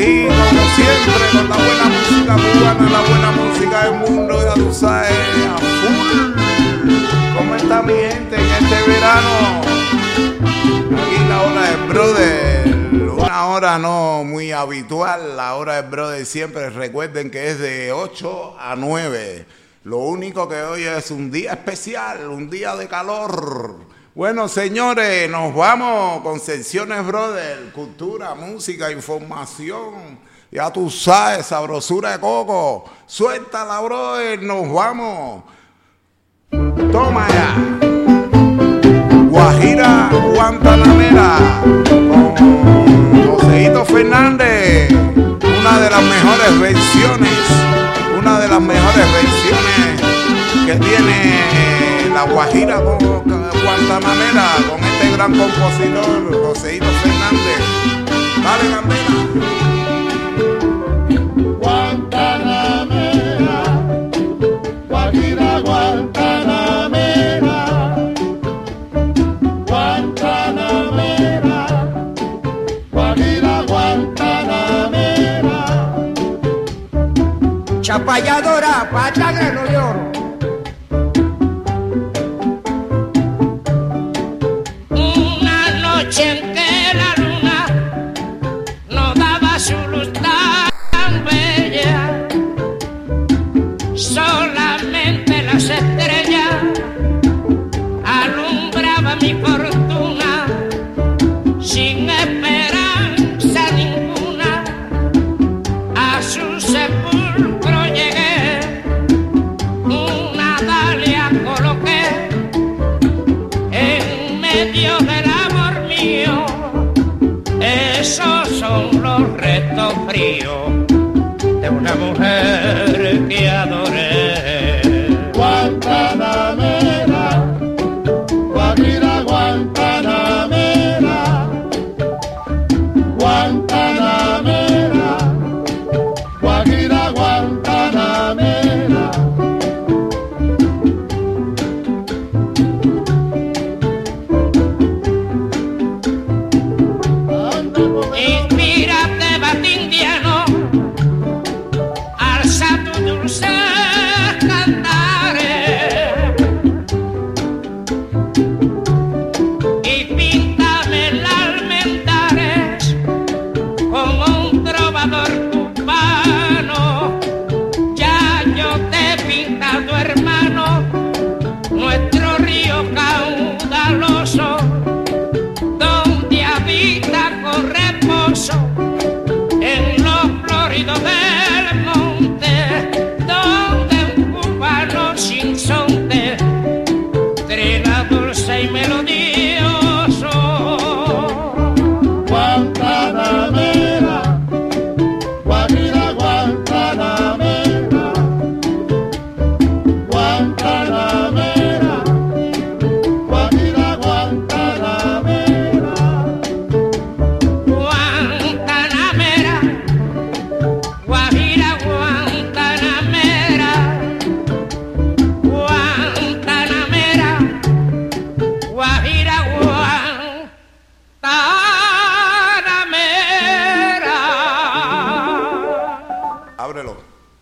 Aquí, como siempre, con la buena música cubana, la buena música del mundo, ya tú sabes, a full. ¿Cómo está mi gente en este verano? Aquí la hora del brother, una hora no muy habitual, la hora del brother siempre recuerden que es de 8 a 9. Lo único que hoy es un día especial, un día de calor. Bueno, señores, nos vamos con secciones, brother. Cultura, música, información. Ya tú sabes, sabrosura de coco. Suéltala, brother, nos vamos. Toma ya. Guajira Guantanamera con Joseito Fernández. Una de las mejores versiones, una de las mejores versiones que tiene la Guajira Guantanamera con este gran compositor, Joseito Fernández. Dale, Candela. Guantanamera, Guajira Guantanamera, Guantanamera, Guajira Guantanamera. Chapalladora, pata los restos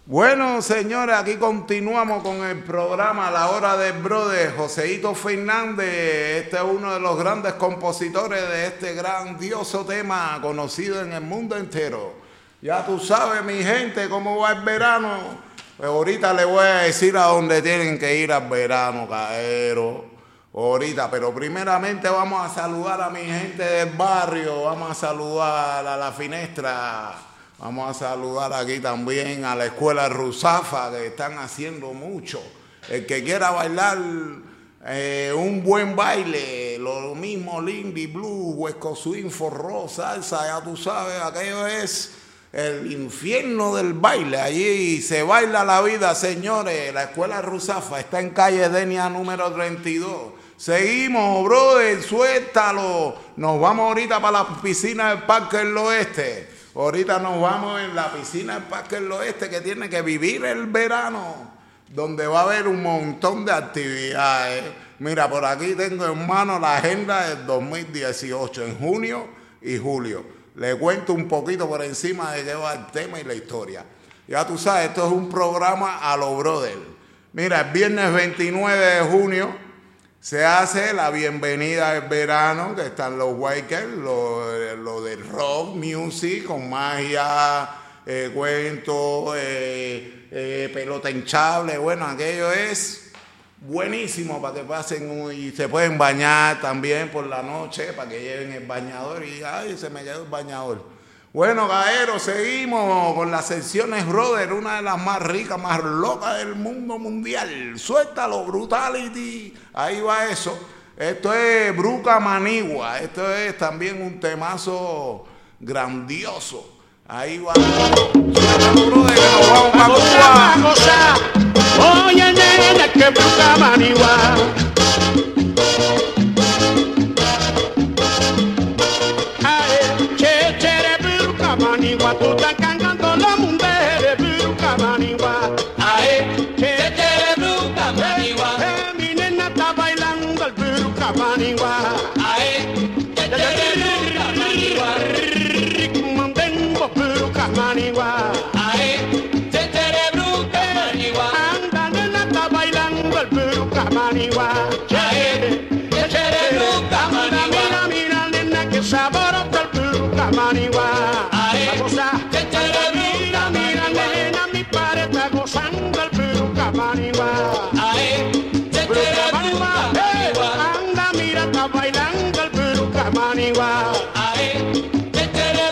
Bueno, señores, aquí continuamos con el programa La Hora del Brother, Joseito Fernández. Este es uno de los grandes compositores de este grandioso tema conocido en el mundo entero. Ya tú sabes, mi gente, cómo va el verano. Pues ahorita le voy a decir a dónde tienen que ir al verano, caero. Ahorita, pero primeramente vamos a saludar a mi gente del barrio, vamos a saludar a la finestra, vamos a saludar aquí también a la escuela Rusafa, que están haciendo mucho. El que quiera bailar eh, un buen baile, lo mismo Lindy Blue, Huesco Swing, Forró, salsa, ya tú sabes, aquello es el infierno del baile. Allí se baila la vida, señores. La escuela Rusafa está en calle Denia número 32. Seguimos, brother, suéltalo. Nos vamos ahorita para la piscina del Parque del Oeste. Ahorita nos vamos en la piscina del Parque del Oeste que tiene que vivir el verano, donde va a haber un montón de actividades. Mira, por aquí tengo en mano la agenda del 2018, en junio y julio. le cuento un poquito por encima de qué va el tema y la historia. Ya tú sabes, esto es un programa a lo brother. Mira, el viernes 29 de junio se hace la bienvenida del verano, que están los Wakers, lo, del rock music, con magia, eh, cuentos, eh, eh, pelota hinchable. Bueno, aquello es buenísimo para que pasen y se pueden bañar también por la noche, para que lleven el bañador y ay, se me quedó el bañador. Bueno, Gaero, seguimos con las secciones Brother, una de las más ricas, más locas del mundo mundial. Suéltalo, Brutality. Ahí va eso. Esto es Bruca Manigua. Esto es también un temazo grandioso. Ahí va. Suéltalo, brother, que nos vamos. Oye, nena, que bruca manigua. Anda, nena, está bailando el bruca manigua.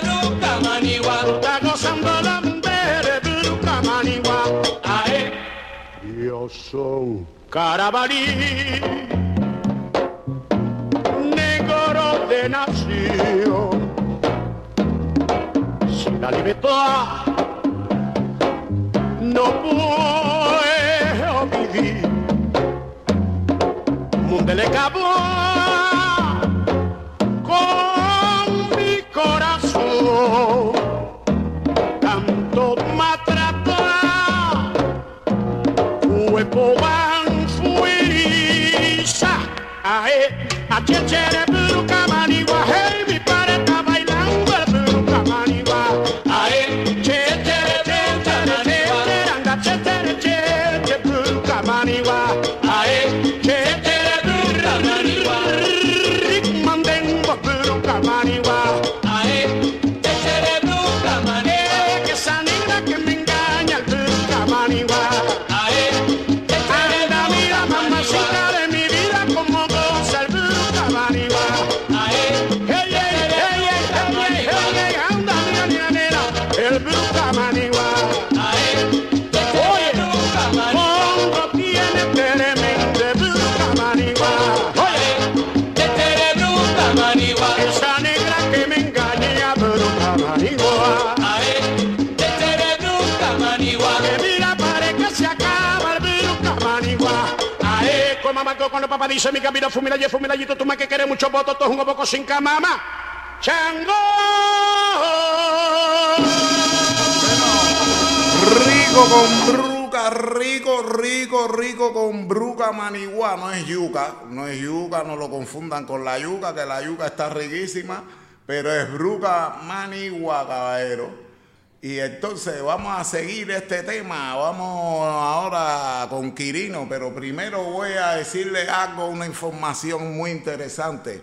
Bruca manigua. Está gozando la mujer bruca manigua. Yo soy Carabalí, negro de nación. Sin la libertad no puedo vivir. Mundo le acabó cuerpo van fuerza. Ae, a chere bruca el papá dice mi camino, fumila, y fumila, y tú me que quieres mucho voto, tú es un boco sin camama. Chango. Rico con bruca, rico, rico, rico con bruca manigua. No es yuca, no es yuca, no lo confundan con la yuca, que la yuca está riquísima, pero es bruca manigua, caballero. Y entonces vamos a seguir este tema, vamos ahora con Quirino, pero primero voy a decirle algo, una información muy interesante.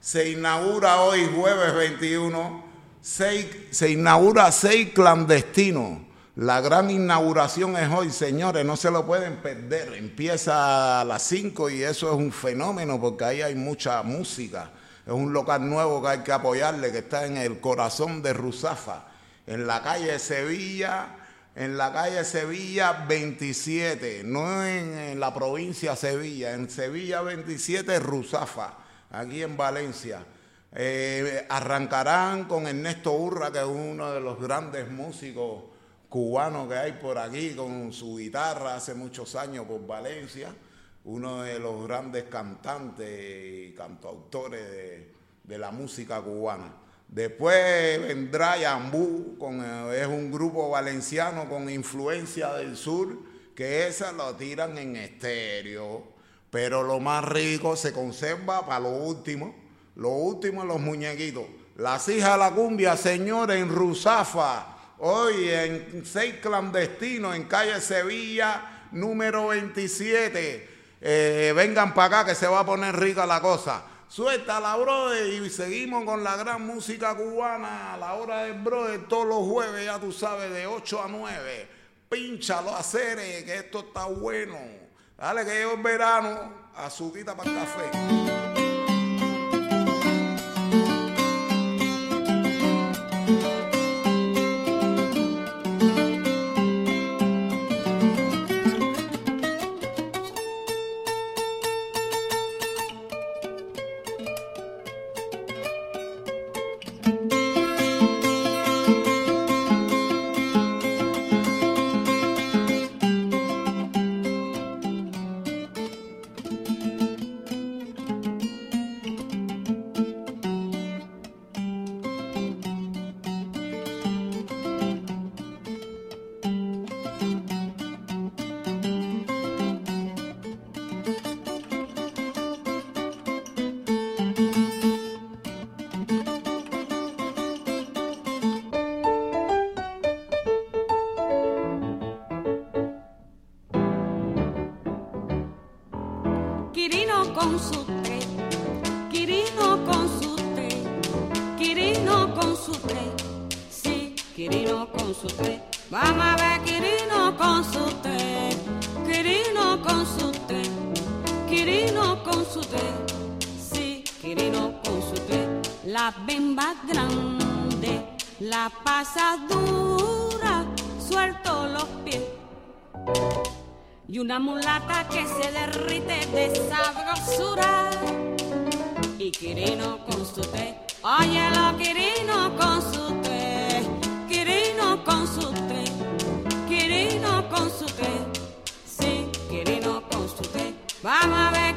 Se inaugura hoy, jueves 21, seis- se inaugura seis clandestinos. La gran inauguración es hoy, señores, no se lo pueden perder. Empieza a las 5 y eso es un fenómeno porque ahí hay mucha música. Es un local nuevo que hay que apoyarle, que está en el corazón de Ruzafa, en la calle Sevilla, en la calle Sevilla 27, no en, la provincia Sevilla, en Sevilla 27 Ruzafa, aquí en Valencia. Eh, arrancarán con Ernesto Urra, que es uno de los grandes músicos cubanos que hay por aquí, con su guitarra hace muchos años por Valencia, uno de los grandes cantantes y cantautores de la música cubana. Después vendrá Yambú, eh, es un grupo valenciano con influencia del sur, que esa lo tiran en estéreo, pero lo más rico se conserva para lo último. Lo último, los muñequitos. Las hijas de la cumbia, señores, en Rusafa. Hoy en seis clandestinos en calle Sevilla, número 27. Eh, vengan para acá que se va a poner rica la cosa. Suelta la brother y seguimos con la gran música cubana a la hora del brother todos los jueves, ya tú sabes, de 8 a 9. Pínchalo a Cere, que esto está bueno. Dale que yo el verano, azuquita para el café. Quirino con su té, Quirino con su té, Quirino con su té, sí, Quirino con su té. Vamos a ver Quirino con su té, Quirino con su té, Quirino con su té, sí, Quirino con su té. La bimba grande, la pasadura, suelto los pies y una mulata que se derrite de sabrosura. Y Quirino con su té, óyelo Quirino con su té, Quirino con su té, Quirino con su té, sí, Quirino con su té. Vamos a ver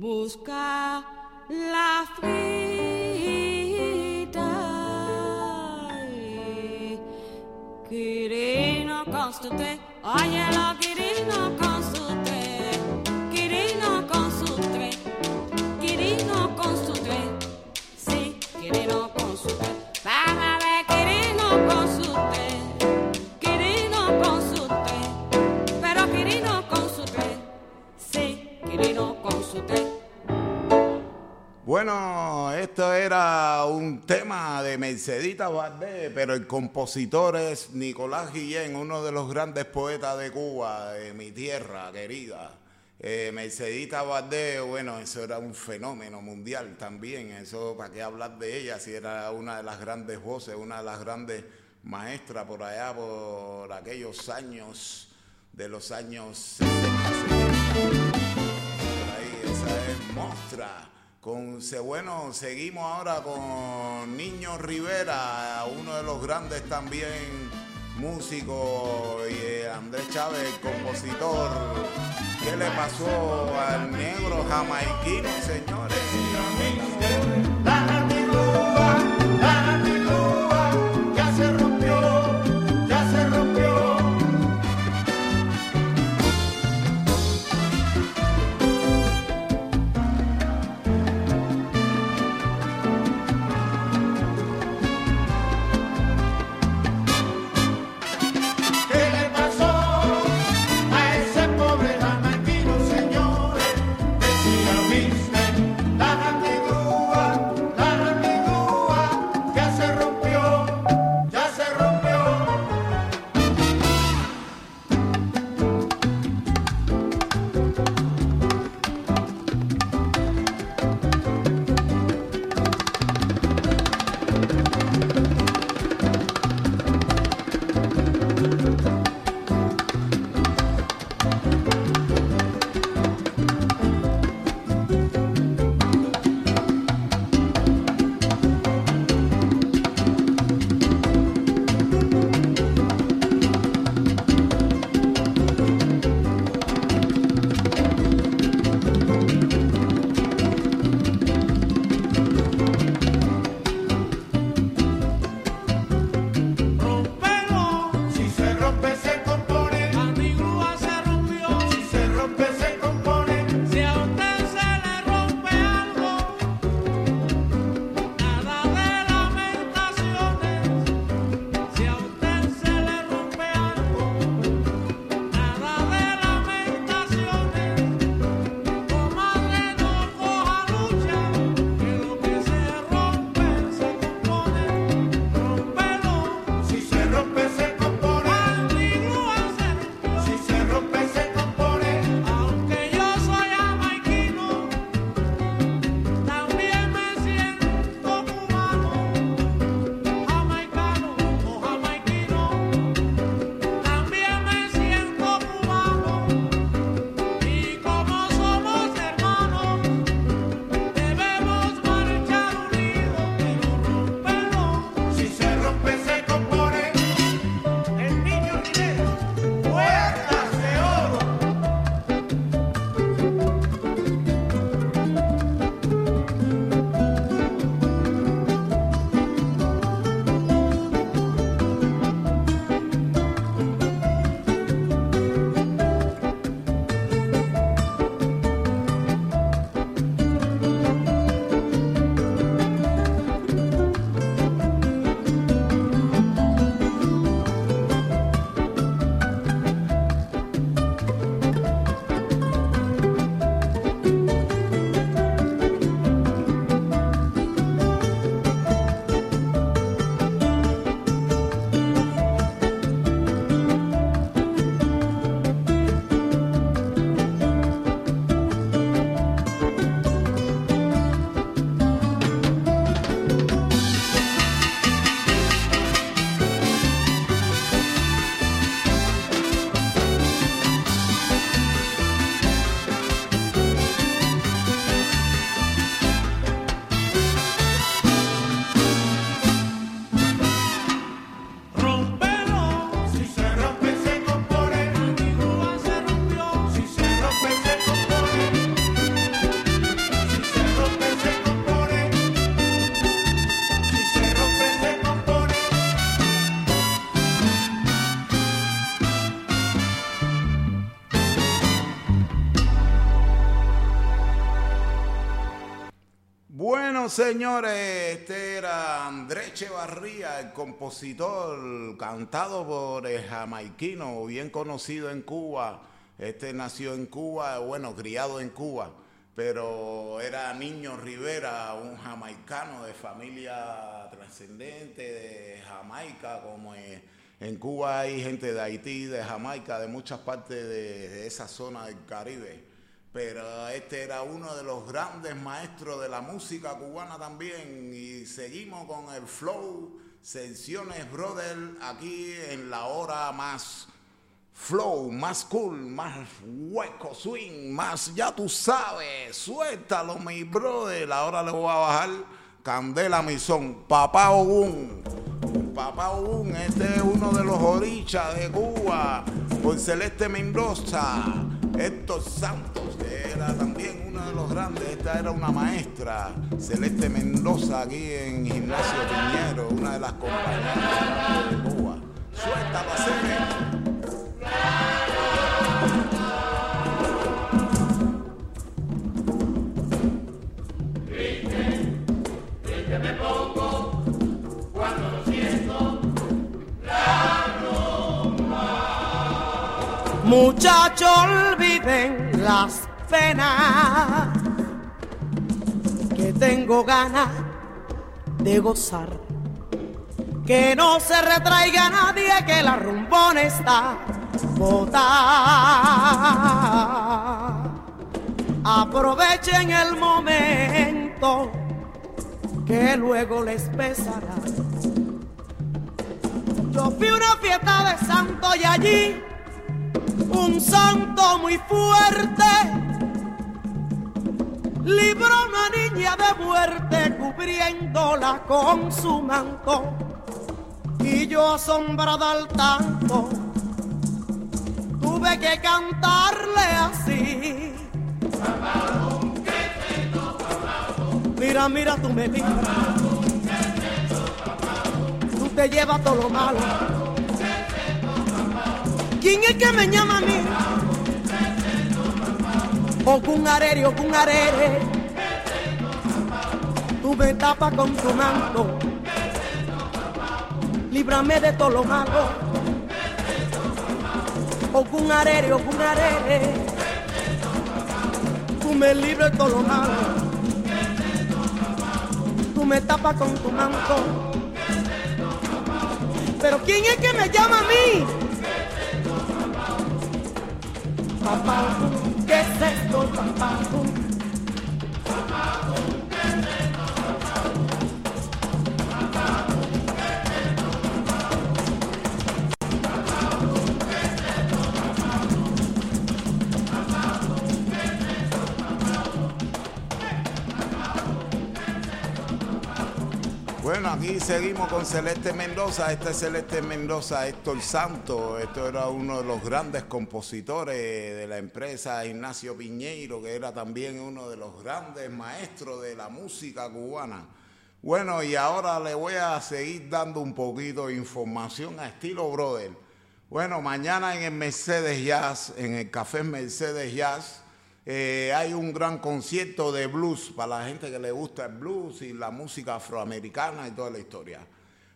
busca la frita. Quirino con su té, Bueno, esto era un tema de Mercedita Valdés, pero el compositor es Nicolás Guillén, uno de los grandes poetas de Cuba, de mi tierra querida. Eh, Mercedita Valdés, bueno, eso era un fenómeno mundial también, eso para qué hablar de ella, si era una de las grandes voces, una de las grandes maestras por allá, por aquellos años, de los años 60, 70. Por ahí, esa es Mostra. Con, bueno, seguimos ahora con Niño Rivera, uno de los grandes también músicos, y eh, Andrés Chávez, compositor. ¿Qué le pasó al negro jamaiquino, señores? Señores, este era Andrés Echevarría, el compositor cantado por el jamaiquino, bien conocido en Cuba. Este nació en Cuba, bueno, criado en Cuba, pero era Niño Rivera, un jamaicano de familia trascendente de Jamaica, como en Cuba hay gente de Haití, de Jamaica, de muchas partes de, de esa zona del Caribe pero este era uno de los grandes maestros de la música cubana también. Y seguimos con el flow. Sensiones Brother aquí en la hora más flow, más cool, más hueco swing, más ya tú sabes, suéltalo mi brother, ahora le voy a bajar Candela Misón, Papá Ogún. Papá Ogún, este es uno de los orichas de Cuba, por Celeste Mendoza. Héctor Santos, que era también uno de los grandes, esta era una maestra, Celeste Mendoza, aquí en Gimnasio Piñero, una de las compañeras de Cuba. Suelta, Pacene. Muchachos, olviden las penas que tengo ganas de gozar. Que no se retraiga nadie que la rumbona está botada. Aprovechen el momento que luego les pesará. Yo fui una fiesta de santo y allí un santo muy fuerte. Libró una niña de muerte cubriéndola con su manto. Y yo asombrada al tanto tuve que cantarle así. Mira mira tú me miras. Tú te llevas todo lo malo ¿Quién es que me llama a mí? O con arere, o con arere. Tú me tapas con tu manto. Líbrame de todo lo malo. O con arere, o con arere. Tú me libres de todo lo malo. Tú me tapas con tu manto. Pero ¿quién es que me llama a mí? Papá, ¿qué es esto, papá? Aquí seguimos con Celeste Mendoza. Este es Celeste Mendoza, Héctor Santo. Esto era uno de los grandes compositores de la empresa Ignacio Piñeiro, que era también uno de los grandes maestros de la música cubana. Bueno, y ahora le voy a seguir dando un poquito de información a estilo brother. Bueno, mañana en el Mercedes Jazz, en el Café Mercedes Jazz, eh, hay un gran concierto de blues para la gente que le gusta el blues y la música afroamericana y toda la historia.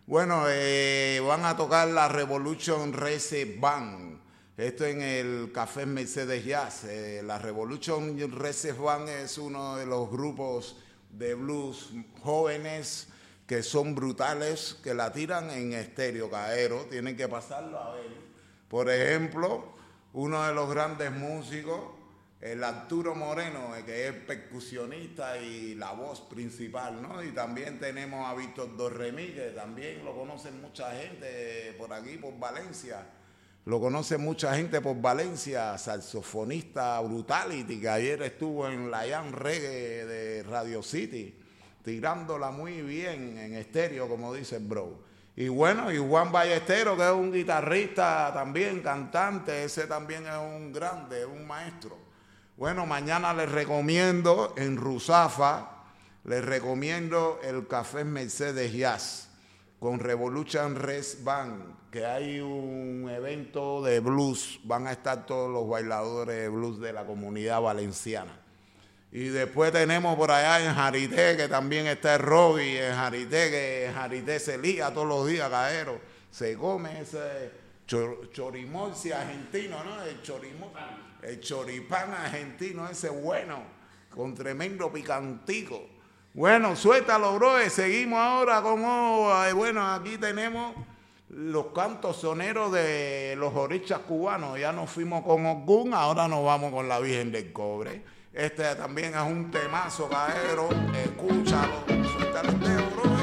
Bueno, eh, van a tocar la Revolution Race Band. Esto en el Café Mercedes Jazz. Eh, la Revolution Race Band es uno de los grupos de blues jóvenes que son brutales, que la tiran en estéreo caero. Tienen que pasarlo a ver. Por ejemplo, uno de los grandes músicos el Arturo Moreno, eh, que es percusionista y la voz principal, ¿no? Y también tenemos a Víctor Dorremí, que también lo conoce mucha gente por aquí, por Valencia. Lo conoce mucha gente por Valencia, saxofonista Brutality, que ayer estuvo en la Young Reggae de Radio City, tirándola muy bien en estéreo, como dice el bro. Y bueno, y Juan Ballestero, que es un guitarrista también, cantante, ese también es un grande, un maestro. Bueno, mañana les recomiendo en Ruzafa, les recomiendo el café Mercedes Jazz con Revolution Res Band, que hay un evento de blues, van a estar todos los bailadores de blues de la comunidad valenciana. Y después tenemos por allá en Jarité, que también está el Robbie, en Jarité, que en Jarité se lía todos los días, caero. Se come ese chor argentino, ¿no? El chorimol. El choripán argentino, ese bueno, con tremendo picantico. Bueno, suéltalo, bro. Seguimos ahora con. Bueno, aquí tenemos los cantos soneros de los orichas cubanos. Ya nos fuimos con Ogún, ahora nos vamos con la Virgen del Cobre. Este también es un temazo, caero. Escúchalo, suéltalo, bro.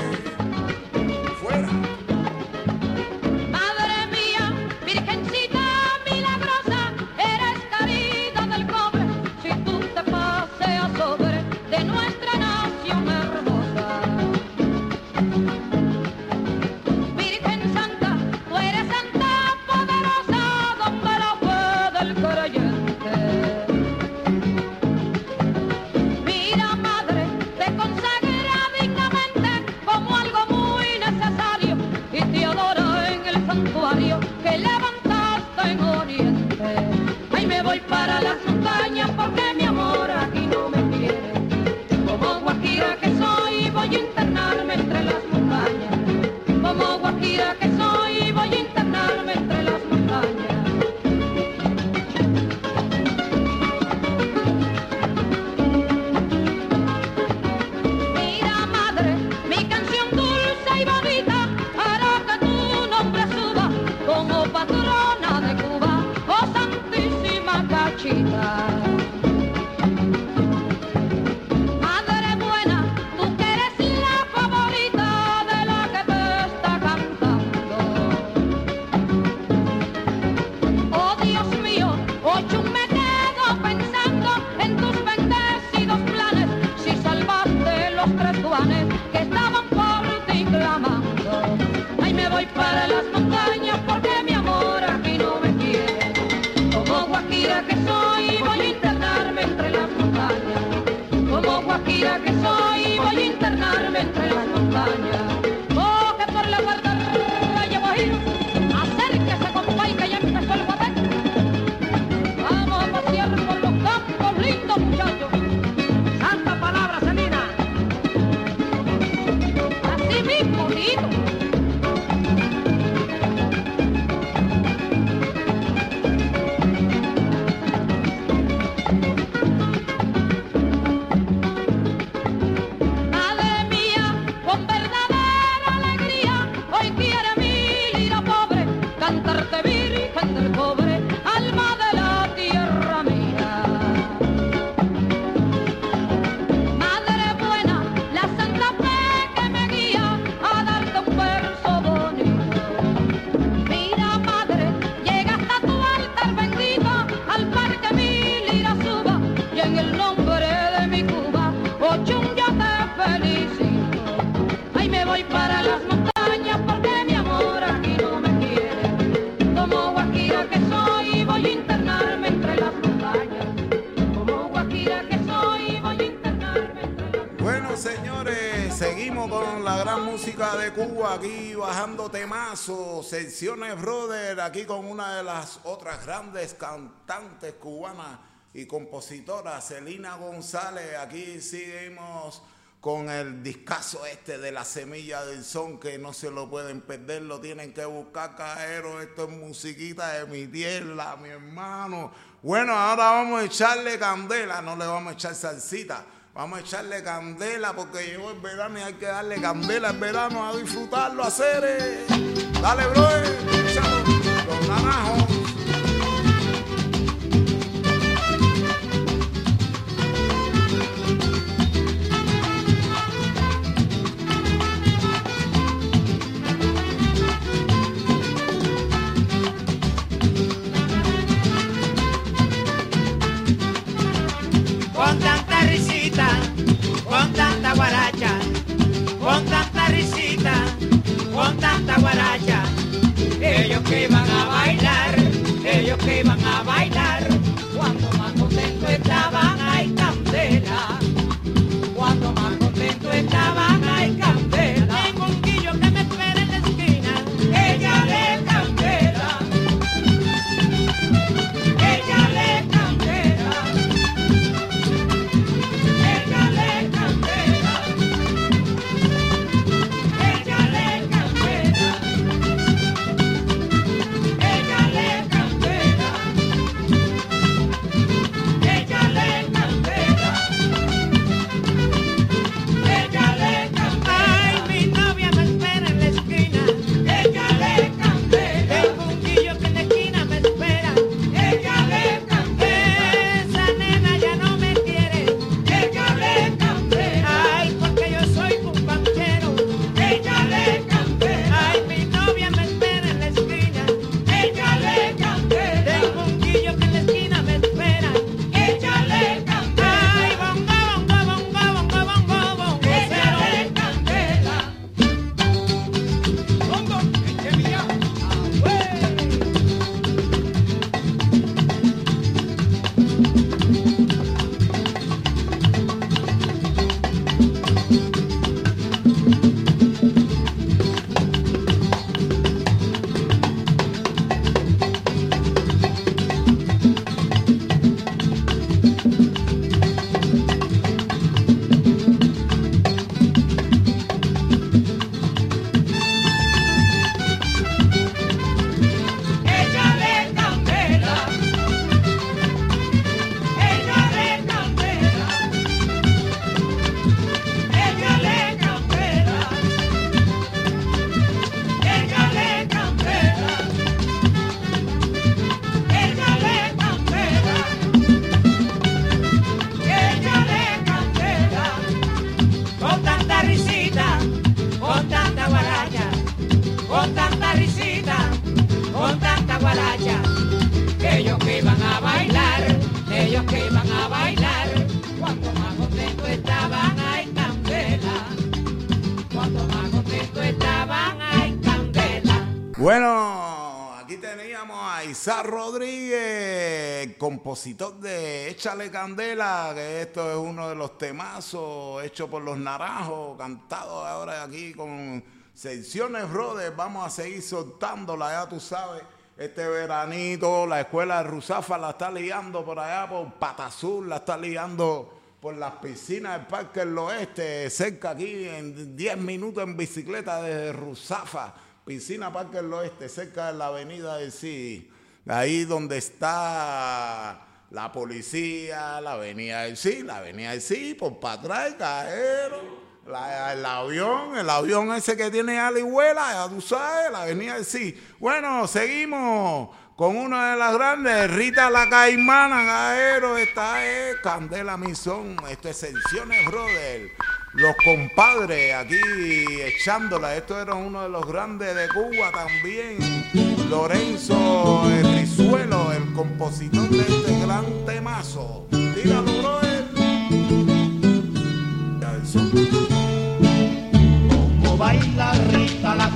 Bendiciones, aquí con una de las otras grandes cantantes cubanas y compositora, Celina González. Aquí seguimos con el discazo este de la semilla del son, que no se lo pueden perder, lo tienen que buscar, cajero. Esto es musiquita de mi tierra, mi hermano. Bueno, ahora vamos a echarle candela, no le vamos a echar salsita. Vamos a echarle candela porque llegó el verano y hay que darle candela al verano a disfrutarlo, a hacer. Eh. Dale, bro. One compositor de Échale Candela, que esto es uno de los temazos hechos por los naranjos, cantado ahora aquí con secciones, brother. Vamos a seguir soltándola, ya tú sabes. Este veranito, la escuela de Rusafa la está liando por allá, por Patazul, la está liando por las piscinas del Parque del Oeste, cerca aquí, en 10 minutos en bicicleta desde Rusafa Piscina Parque del Oeste, cerca de la avenida del Sí, ahí donde está la policía, la avenida del Sí, la avenida del Sí, por para atrás, la- el avión, el avión ese que tiene alihuela, ya tú sabes, la avenida del Sí. Bueno, seguimos con una de las grandes, Rita la Caimana, cajero, esta es Candela Misón, esto es Sensiones Brother. Los compadres aquí echándola. Esto era uno de los grandes de Cuba también. Lorenzo el Rizuelo, el compositor de este gran temazo. Tíralo, brother. Como baila Rita la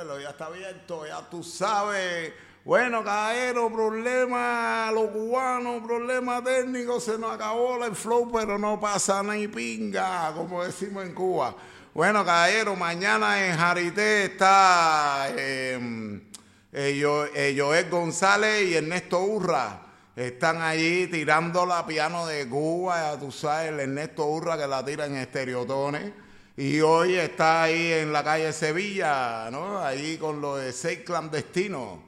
Ya está abierto, ya tú sabes. Bueno, caballero, problema, los cubanos, problema técnico, se nos acabó el flow, pero no pasa ni pinga, como decimos en Cuba. Bueno, caballero, mañana en Jarité está eh, eh, eh, Joel González y Ernesto Urra. Están allí tirando la piano de Cuba, ya tú sabes, el Ernesto Urra que la tira en estereotones. Y hoy está ahí en la calle Sevilla, ¿no? Ahí con lo de seis clandestinos,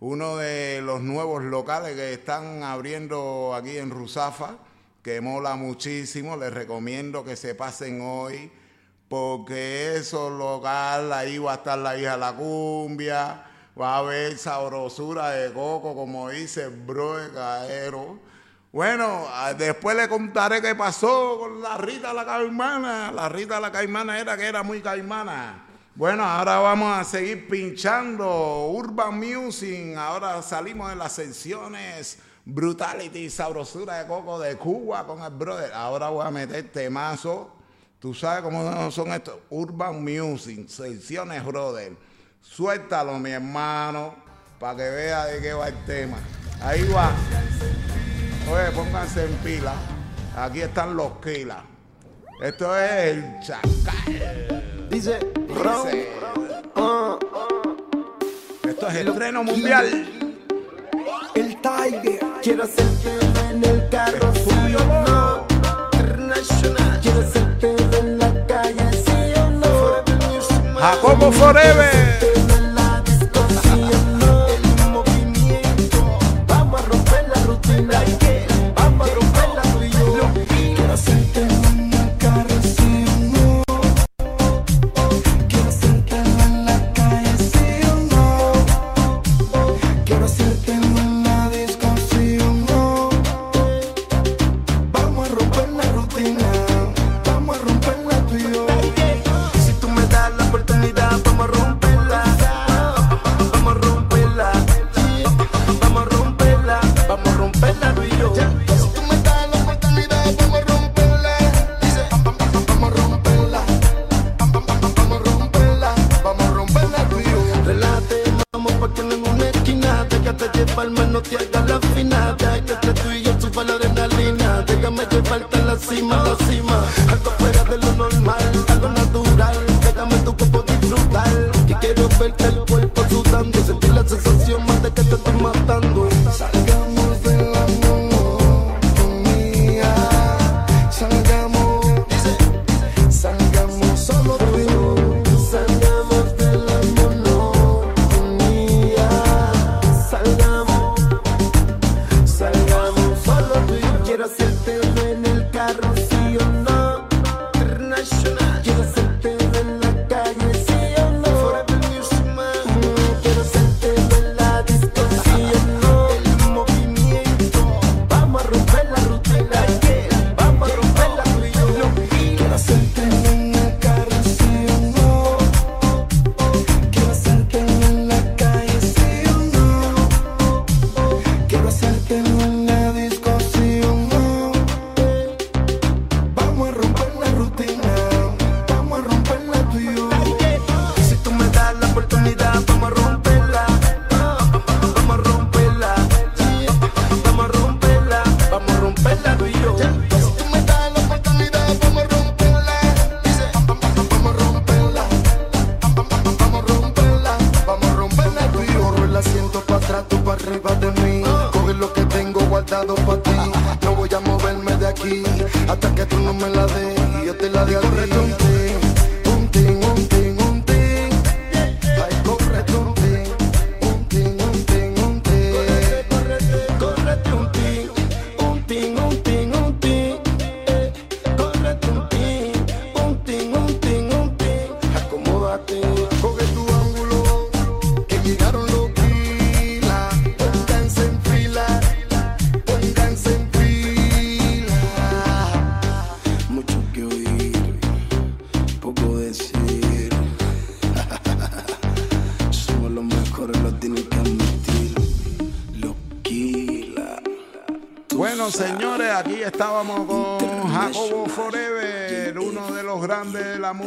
uno de los nuevos locales que están abriendo aquí en Rusafa, que mola muchísimo. Les recomiendo que se pasen hoy, porque eso local, ahí va a estar la hija la cumbia, va a haber sabrosura de coco, como dice el bro de Caero. Bueno, ah, después le contaré qué pasó con la Rita la Caimana. La Rita la Caimana era que era muy caimana. Bueno, ahora vamos a seguir pinchando Urban Music. Ahora salimos de las secciones Brutality, Sabrosura de Coco de Cuba con el brother. Ahora voy a meter temazo. Tú sabes cómo son estos. Urban Music, secciones brother. Suéltalo, mi hermano, para que vea de qué va el tema. Ahí va. Oye, pónganse en pila. Aquí están los kilas. Esto es el chacal. Dice, Dice uh, uh, Esto es el estreno mundial. El Tiger. Quiero hacerte en el carro suyo, no. International. Quiero hacerte en la calle, sí o no. Jacobo Forever.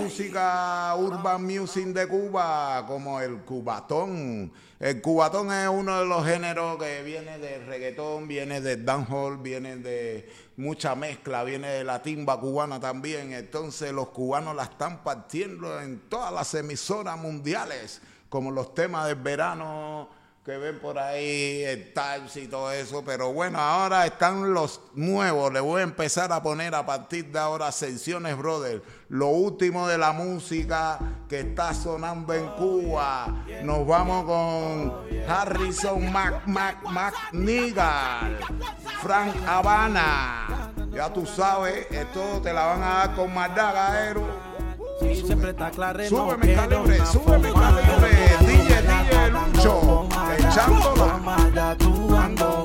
música, urban music de Cuba, como el cubatón. El cubatón es uno de los géneros que viene del reggaetón, viene del dancehall, viene de mucha mezcla, viene de la timba cubana también. Entonces los cubanos la están partiendo en todas las emisoras mundiales, como los temas del verano que ven por ahí, el Times y todo eso, pero bueno, ahora están los nuevos, le voy a empezar a poner a partir de ahora Sesiones Brother, lo último de la música que está sonando en Cuba. Nos vamos con Harrison Mac Mac Mac Nigel, Frank Habana. Ya tú sabes, esto te la van a dar con maldad, gaero. Siempre está claro, súbeme, calibre, súbeme, calibre, DJ, DJ Lucho. Chamboma. Toma la tumbando,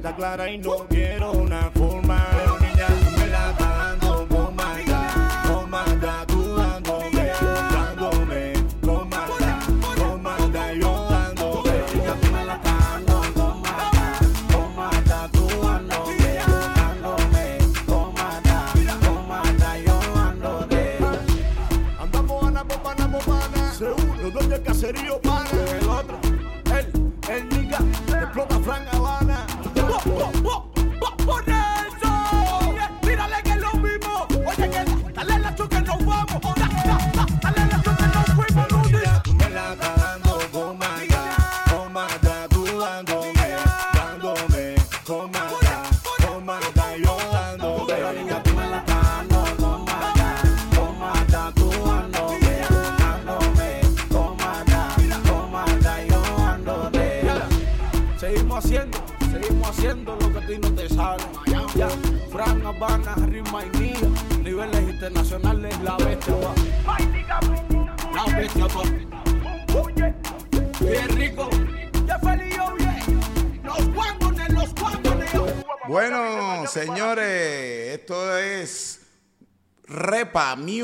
está clara y no quiero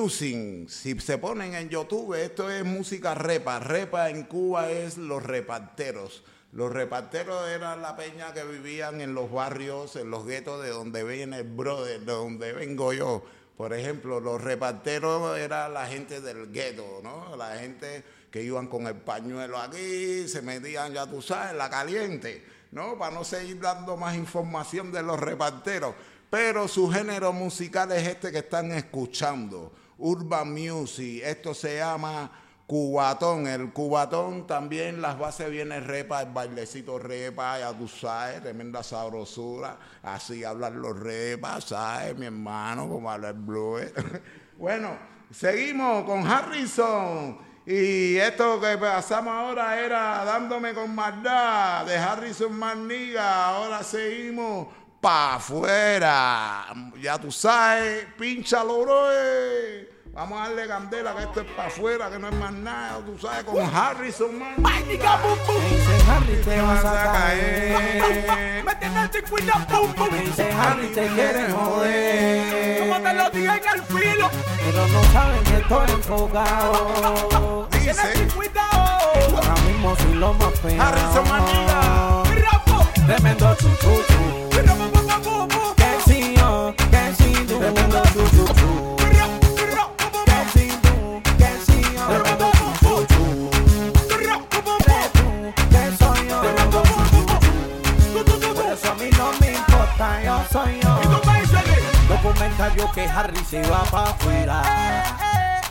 Si se ponen en YouTube, esto es música repa. Repa en Cuba es los reparteros. Los reparteros eran la peña que vivían en los barrios, en los guetos de donde viene el brother, de donde vengo yo. Por ejemplo, los reparteros era la gente del gueto, ¿no? La gente que iban con el pañuelo aquí, se metían, ya tú sabes, la caliente, ¿no? Para no seguir dando más información de los reparteros. Pero su género musical es este que están escuchando, Urban Music. Esto se llama Cubatón. El cubatón también las bases viene repa, el bailecito repa, ya tú sabes, tremenda sabrosura. Así hablan los repas, ¿sabes? Mi hermano, como habla el blues. bueno, seguimos con Harrison. Y esto que pasamos ahora era dándome con maldad de Harrison Maniga. Ahora seguimos pa' afuera. Ya tú sabes, pinchalo, bro. Vamos a darle candela que esto es para afuera, que no es más nada. Tú sabes, con Harrison Maniga. Me dice Harry, te vas a caer. Me tienes sin cuidado, pum, pum. Me dice Harry, te quieren joder. Como te lo dije en el filo. Pero no saben que estoy enfocado. Dice, cuidado. Ahora mismo soy lo más feo. Harrison Maniga. Rapo. Tremendo chuchuchu. Que tú. Tú, tú, Harry se va afuera.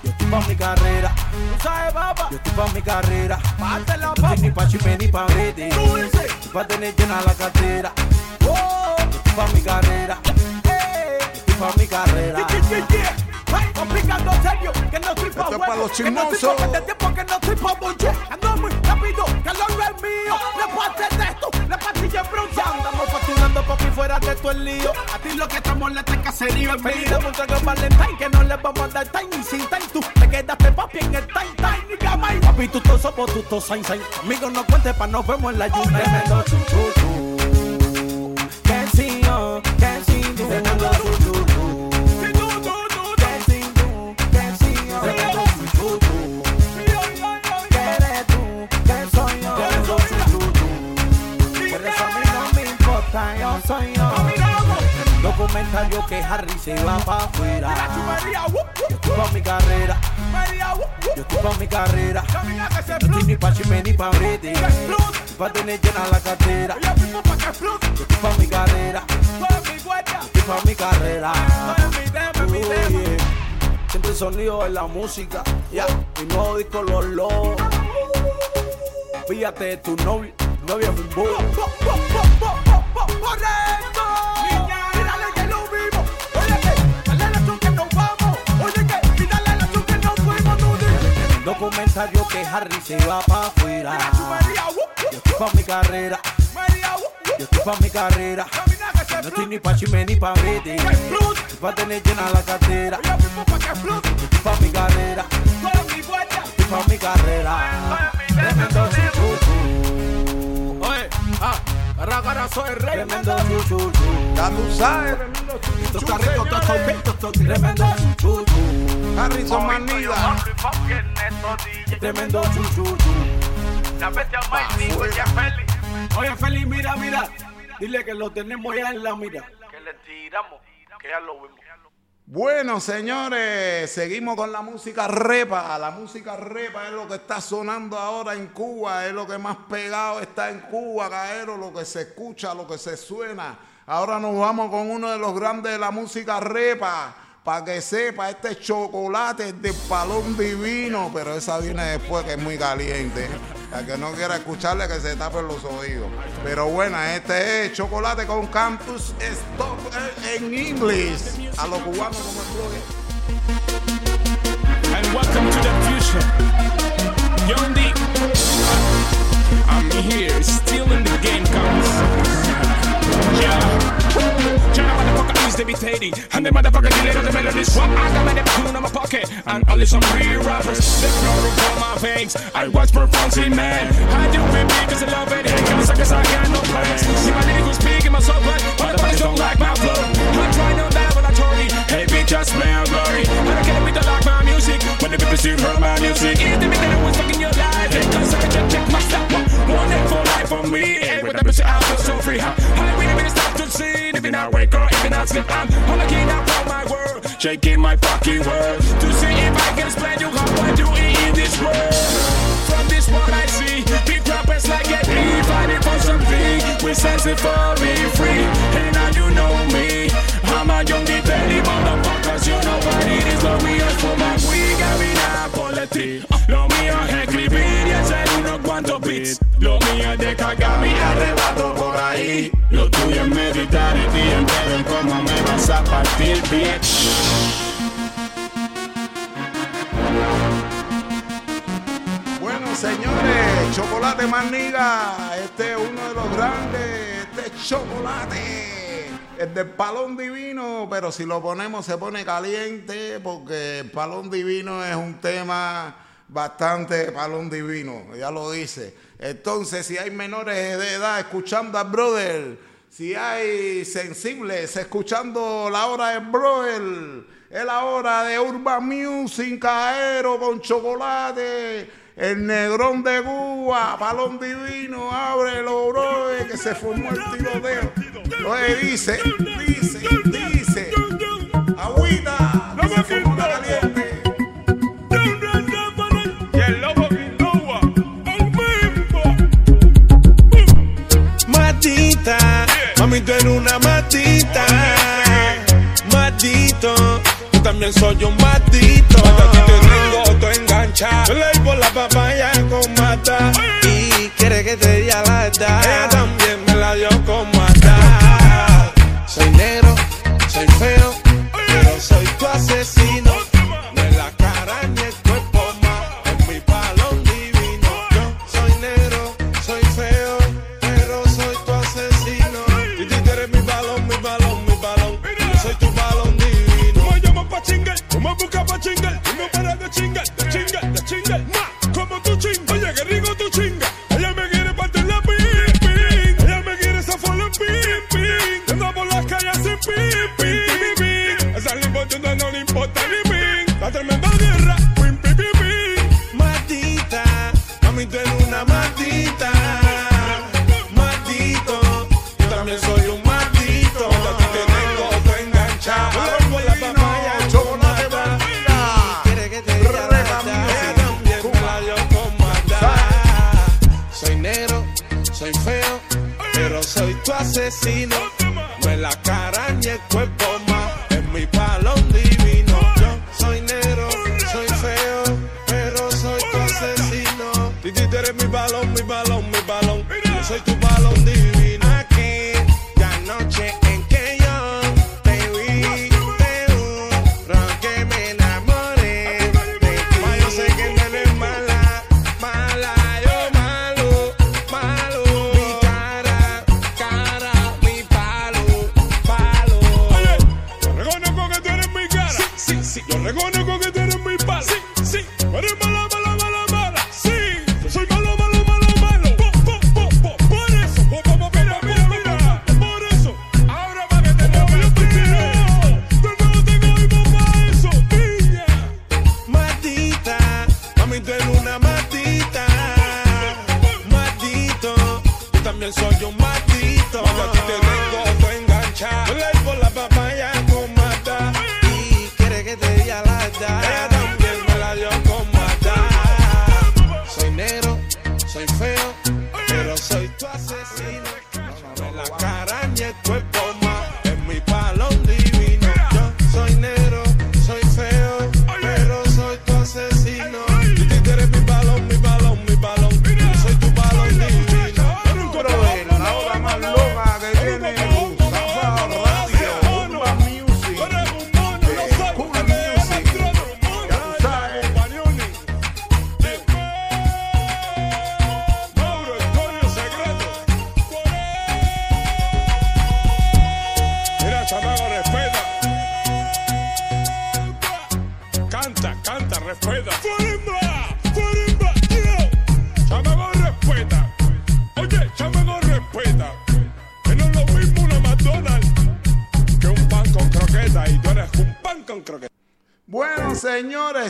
Yo estoy pa' mi carrera. Yo estoy pa' mi carrera. Ni pa' ni pa'. Pa' tener llena la cartera. Yo estoy pa' mi carrera. Yo estoy pa' mi carrera. Complicando serio, que no estoy pa' huevo, que no estoy pa' perder tiempo, que no estoy pa' bollo. Ando muy rápido, que el oro es mío. Le parte de esto, la pastilla es bronce. Andamos facturando papi fuera de todo el lío. A ti lo que te molesta es caserío es mío. un trago Valentine que no le vamos a dar time y sin time. Tú te quedaste papi en el time, time, ni gamay. Papi, tú todos somos tú sain. Amigos, no cuentes pa' nos vemos en la lluvia. Tremendo. Tú, Que Harry se va pa' afuera. Yo estoy mi carrera. Yo estoy pa' mi carrera. Estoy ni pa' chisme ni. Pa' tener llena la cartera. Yo estoy pa' mi carrera. Estoy pa' mi carrera. Oye, Siempre el sonido de la música. Ya, mi nuevo disco Los Lobos. Fíjate de tu novio, novia mi boy. Dios que Harry se va pa' afuera. Yo estoy pa' mi carrera. Yo estoy pa' mi carrera. No estoy ni pa' chisme ni pa' vete. Estoy pa' tener llena la cartera. Estoy pa' mi carrera. Estoy pa' mi carrera. Tremendo chuchu. Oye, ah, agarra, soy el rey. Tremendo chuchu. Ya tú sabes, Estos carritos todos convictos, estos tremendo chuchu. Harrison Manila. Tremendo chuchu. Oye, Feli, mira, mira. Dile que lo tenemos ya en la mira. Que le tiramos, que ya lo vimos. Bueno, señores, seguimos con la música repa. La música repa es lo que está sonando ahora en Cuba, es lo que más pegado está en Cuba, caero, lo que se escucha, lo que se suena. Ahora nos vamos con uno de los grandes de la música repa. Para que sepa, este chocolate de palón divino, pero esa viene después que es muy caliente. Al que no quiera escucharle que se tapen los oídos. Pero bueno, este es chocolate con campus stop en inglés. A los cubanos como el and welcome to the future. Young I'm here, still is debilitating, and the motherfucker delay the melodies. One I got my tune in my pocket, and only some real rappers. The flow from my veins, I watch performing man. I do it because I love it, cause I guess I got no plans. See my lyrics speak in my soul, but motherfuckers don't like my flow. I try no laboratory, hey bitch, I smell glory. I don't care if they like my music, when the people still heard my music. Is the that I was fucking your life, hey, cause I can just check my stuff. One day for life for me, bitch, I feel so free. How I really, really stop to see, if you not wake or if you not sleep, I'm can out from my world, shaking my fucking world. To see if I can explain you how do it in this world. From this world I see, big rappers like get me, fighting for something, we sense it for me free. And now you know me, I'm a young belly motherfuckers, you know what it is, lo mío es fumar weed, caminar por la ti. Lo Lo mío es de mi arrebato por ahí. Lo tuyo es meditar el día entero en cómo me vas a partir, bitch. Bueno, señores, chocolate maniga. Este es uno de los grandes. Este es chocolate. El del palón divino, pero si lo ponemos se pone caliente porque el palón divino es un tema bastante palón divino, ya lo dice. Entonces, si hay menores de edad escuchando al brother, si hay sensibles escuchando la hora del brother, es la hora de Urban Music, Caero con chocolate, el negrón de Cuba, palón divino, ábrelo, brother, que se formó el tiroteo. Oye, dice, dice, dice, agüita, soy un matito. A ti te tengo todo enganchado. Yo leí por la papaya con mata. Y quiere que te diga la verdad. Ella también me la dio con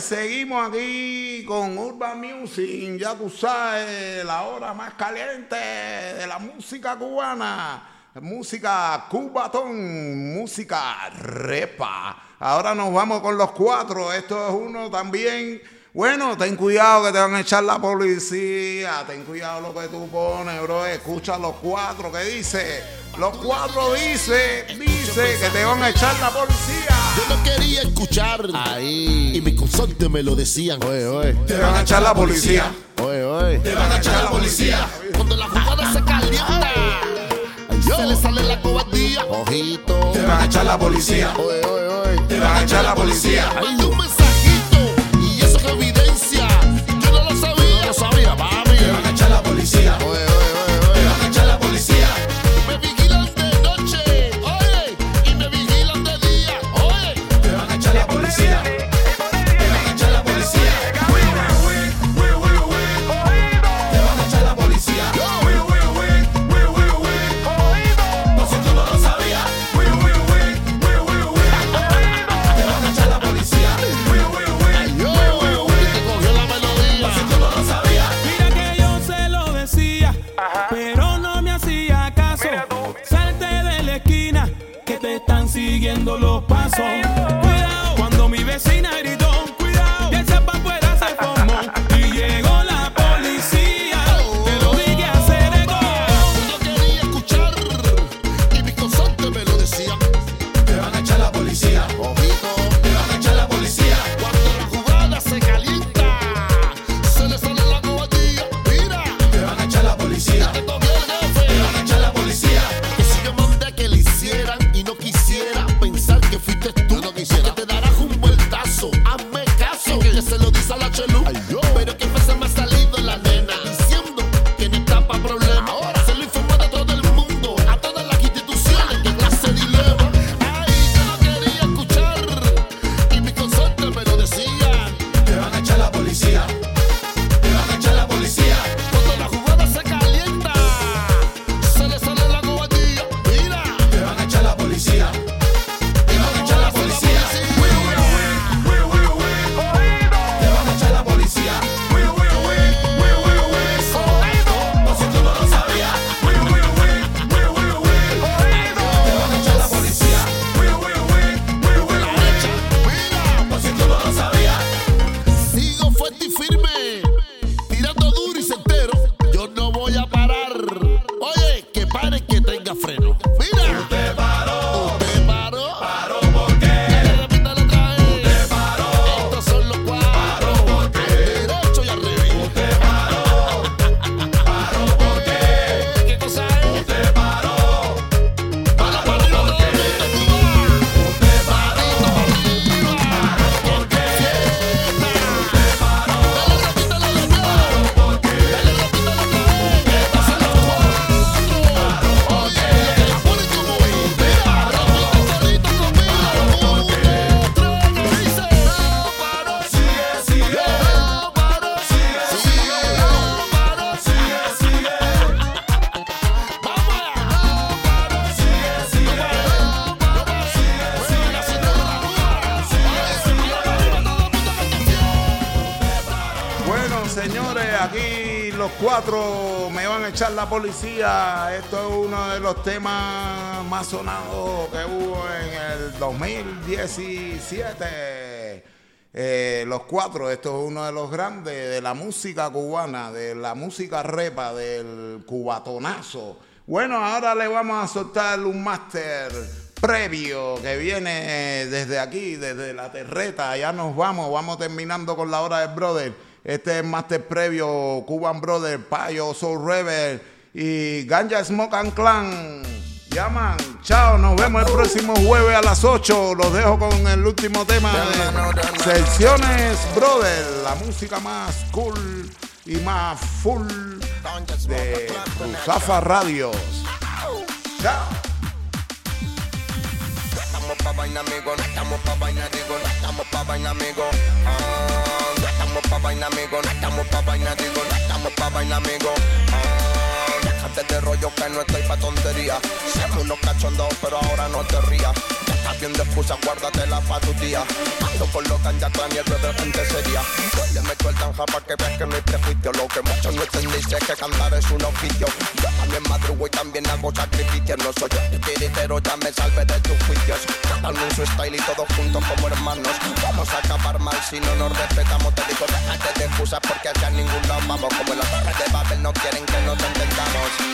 Seguimos aquí con Urban Music, ya tú sabes, la hora más caliente de la música cubana música cubatón, música repa. Ahora nos vamos con los cuatro. Esto es uno también bueno, ten cuidado que te van a echar la policía. Ten cuidado lo que tú pones, bro. Escucha los cuatro que dice. Los cuatro dice, dice que te van a echar la policía. Yo no quería escuchar. Ahí. Y mis consortes me lo decían. Oye, oye. Te van a echar la policía. Oye, oye. Te van a echar la policía. Cuando la jugada se calienta. Se le sale la cobardía. Ojito. Te van a echar la policía. Oye, oye, oye. Te van a echar la policía. Ay, que se lo dice a la chelu. Ay, yo. Policía. Esto es uno de los temas más sonados que hubo en el 2017. Eh, los cuatro, esto es uno de los grandes de la música cubana, de la música repa, del cubatonazo. Bueno, ahora le vamos a soltar un máster previo que viene desde aquí, desde la terreta. Ya nos vamos, vamos terminando con la hora del brother. Este es el máster previo, Cuban Brother, Payo, Soul Rebel y Ganja Smoke and Clan. Llaman, chao, nos vemos el próximo jueves a las 8. Los dejo con el último tema de Secciones Brother, la música más cool y más full de Zafa Radios. Chao. pa' vaina, amigo, no estamos pa' vaina, digo, no estamos pa' vaina, amigo. Ah, no estamos pa' vaina, amigo, no estamos pa' vaina, digo, amigo. Ah, de rollo que no estoy pa' tontería. Siempre unos cachondos, pero ahora no te rías. Ya estás viendo excusas, guárdatela pa' tu día. Ando con los ya y el de gente seria. Yo le meto el tanja pa' que veas que no hay prejuicio. Lo que muchos no entendéis es que cantar es un oficio. Yo también madrugo y también hago sacrificios. No soy yo tiritero, ya me salve de tus juicios. Cada uno su style y todos juntos como hermanos. Vamos a acabar mal si no nos respetamos. Te digo, déjate de excusas porque hacia ningún lado vamos. Como en la torre de Babel no quieren que nos entendamos.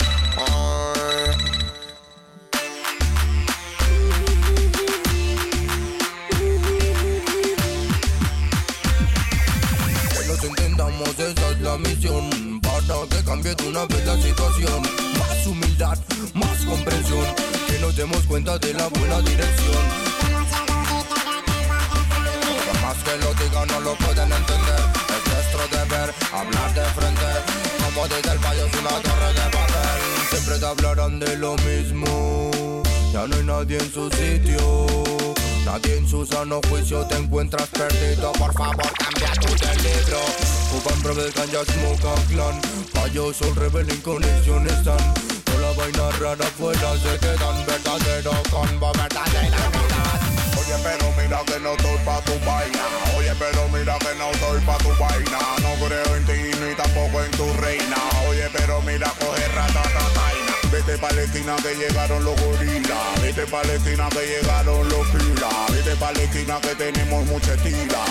Esa es la misión Para que cambie de una vez la situación. Más humildad, más comprensión Que nos demos cuenta de la buena dirección. Por más que lo digan no lo pueden entender nuestro deber. Hablar de frente Como dice el payo es una torre de papel. Siempre te hablarán de lo mismo. Ya no hay nadie en su sitio. Nadie en su sano juicio te encuentras perdido. Por favor cambia tu libro Jugan Brothers, Ganja, Smoke Clan. Payo, Soul Rebel en conexión están Toda la vaina rara afuera se quedan Verdadero combo, verdadera verdad. Oye, pero mira que no estoy pa' tu vaina. Pero mira que no estoy pa' tu vaina. No creo en ti ni tampoco en tu reina. Oye, pero mira, coge ratatataina. Vete pa' la esquina que llegaron los gorilas. Vete pa' la esquina que llegaron los pilas. Vete pa' la esquina que tenemos mucha estila.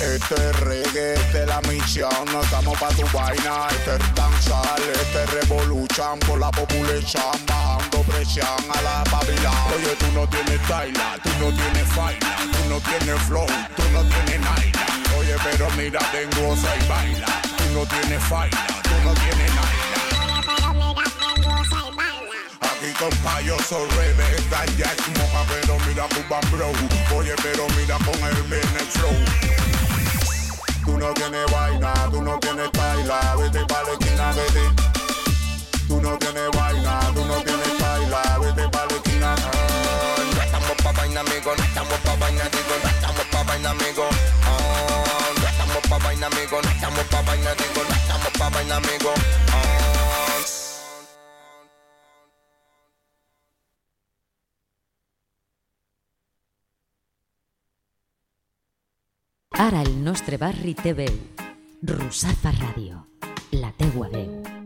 Este es reggae, este es la misión, no estamos pa' tu vaina, este es danzar, este es revolution, por la population, a la. Oye, tú no tienes taila, tú no tienes faina, tú no tienes flow, tú no tienes naila. Oye, pero mira, tengo y baila, tú no tienes faina, tú no tienes naila. Aquí con payoso rebe, ya es moja, pero mira Cuban Bro. Oye, pero mira con el Bennett Flow. Tú no tienes vaina, tú no tienes baila, vete pa' la esquina, vete. Tú no tienes vaina, tú no tienes amigo, no estamos pa' vaina, digo, no estamos pa' vaina, amigo. Ah, no estamos pa' vaina, amigo, no estamos pa' vaina, digo, no estamos pa' vaina, amigo. Ah. Ara el nostre barri té veu. Russafa Ràdio, la teua veu.